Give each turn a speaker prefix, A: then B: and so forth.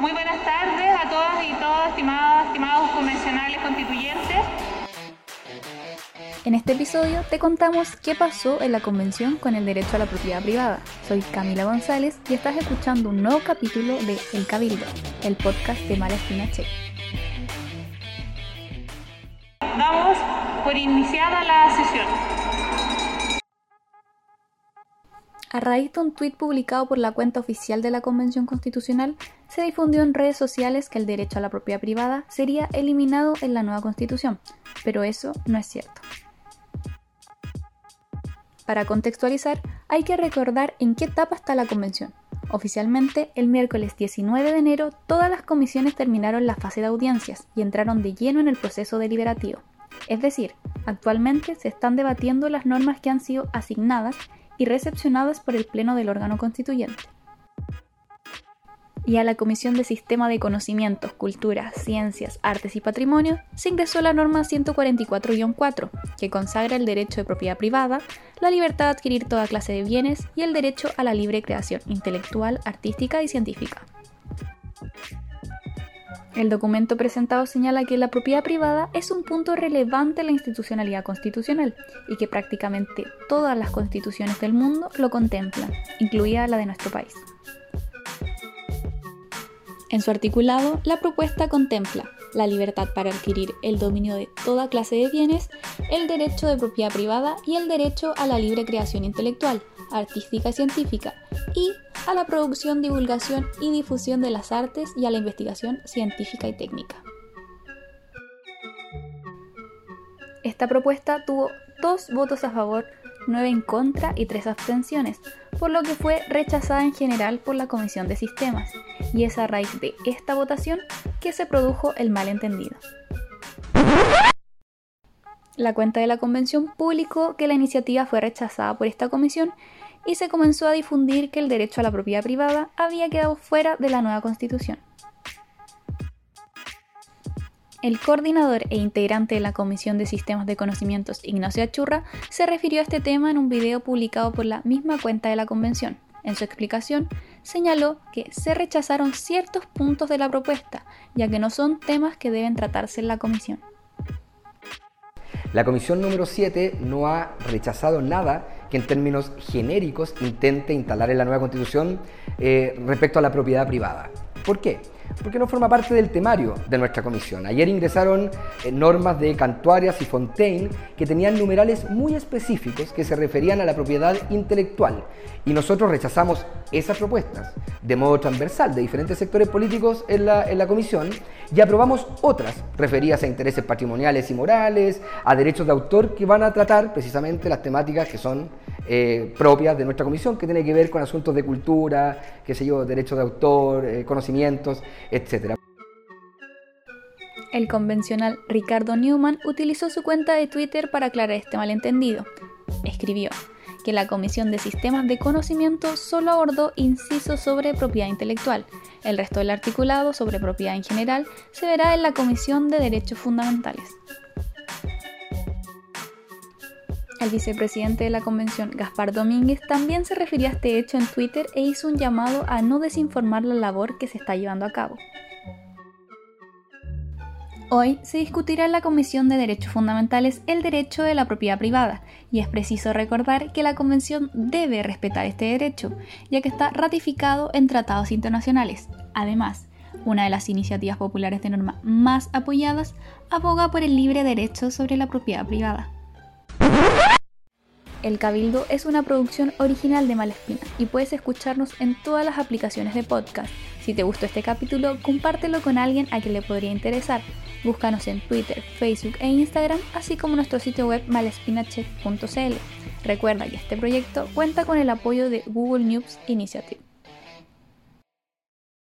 A: Muy buenas tardes a todas y todos, estimados, estimados convencionales constituyentes.
B: En este episodio te contamos qué pasó en la convención con el derecho a la propiedad privada. Soy Camila González y estás escuchando un nuevo capítulo de El Cabildo, el podcast de Mala Espina Che.
A: Damos por iniciada la sesión.
B: A raíz de un tuit publicado por la cuenta oficial de la Convención Constitucional, se difundió en redes sociales que el derecho a la propiedad privada sería eliminado en la nueva Constitución, pero eso no es cierto. Para contextualizar, hay que recordar en qué etapa está la Convención. Oficialmente, el miércoles 19 de enero, todas las comisiones terminaron la fase de audiencias y entraron de lleno en el proceso deliberativo. Es decir, actualmente se están debatiendo las normas que han sido asignadas y recepcionadas por el Pleno del órgano constituyente. Y a la Comisión de Sistema de Conocimientos, Cultura, Ciencias, Artes y Patrimonio se ingresó la norma 144-4, que consagra el derecho de propiedad privada, la libertad de adquirir toda clase de bienes y el derecho a la libre creación intelectual, artística y científica. El documento presentado señala que la propiedad privada es un punto relevante en la institucionalidad constitucional y que prácticamente todas las constituciones del mundo lo contemplan, incluida la de nuestro país. En su articulado, la propuesta contempla la libertad para adquirir el dominio de toda clase de bienes, el derecho de propiedad privada y el derecho a la libre creación intelectual, artística y científica, y a la producción, divulgación y difusión de las artes y a la investigación científica y técnica. Esta propuesta tuvo dos votos a favor, nueve en contra y tres abstenciones, por lo que fue rechazada en general por la Comisión de Sistemas, y es a raíz de esta votación que se produjo el malentendido. La cuenta de la convención publicó que la iniciativa fue rechazada por esta comisión y se comenzó a difundir que el derecho a la propiedad privada había quedado fuera de la nueva constitución. El coordinador e integrante de la Comisión de Sistemas de Conocimientos, Ignacio Achurra, se refirió a este tema en un video publicado por la misma cuenta de la convención. En su explicación, señaló que se rechazaron ciertos puntos de la propuesta, ya que no son temas que deben tratarse en la comisión.
C: La comisión número 7 no ha rechazado nada que en términos genéricos intente instalar en la nueva constitución eh, respecto a la propiedad privada. ¿Por qué? Porque no forma parte del temario de nuestra comisión. Ayer ingresaron eh, normas de Cantuarias y Fontaine que tenían numerales muy específicos que se referían a la propiedad intelectual y nosotros rechazamos esas propuestas de modo transversal de diferentes sectores políticos en la, en la comisión y aprobamos otras referidas a intereses patrimoniales y morales, a derechos de autor que van a tratar precisamente las temáticas que son eh, propias de nuestra comisión, que tiene que ver con asuntos de cultura, qué sé yo, derechos de autor, eh, conocimientos, etc.
B: El convencional Ricardo Newman utilizó su cuenta de Twitter para aclarar este malentendido. Escribió que la Comisión de Sistemas de Conocimiento solo abordó incisos sobre propiedad intelectual. El resto del articulado sobre propiedad en general se verá en la Comisión de Derechos Fundamentales. El vicepresidente de la convención, Gaspar Domínguez, también se refirió a este hecho en Twitter e hizo un llamado a no desinformar la labor que se está llevando a cabo. Hoy se discutirá en la Comisión de Derechos Fundamentales el derecho de la propiedad privada, y es preciso recordar que la Convención debe respetar este derecho, ya que está ratificado en tratados internacionales. Además, una de las iniciativas populares de norma más apoyadas aboga por el libre derecho sobre la propiedad privada. El Cabildo es una producción original de Malespina y puedes escucharnos en todas las aplicaciones de podcast. Si te gustó este capítulo, compártelo con alguien a quien le podría interesar. Búscanos en Twitter, Facebook e Instagram, así como nuestro sitio web malespinacheck.cl. Recuerda que este proyecto cuenta con el apoyo de Google News Initiative.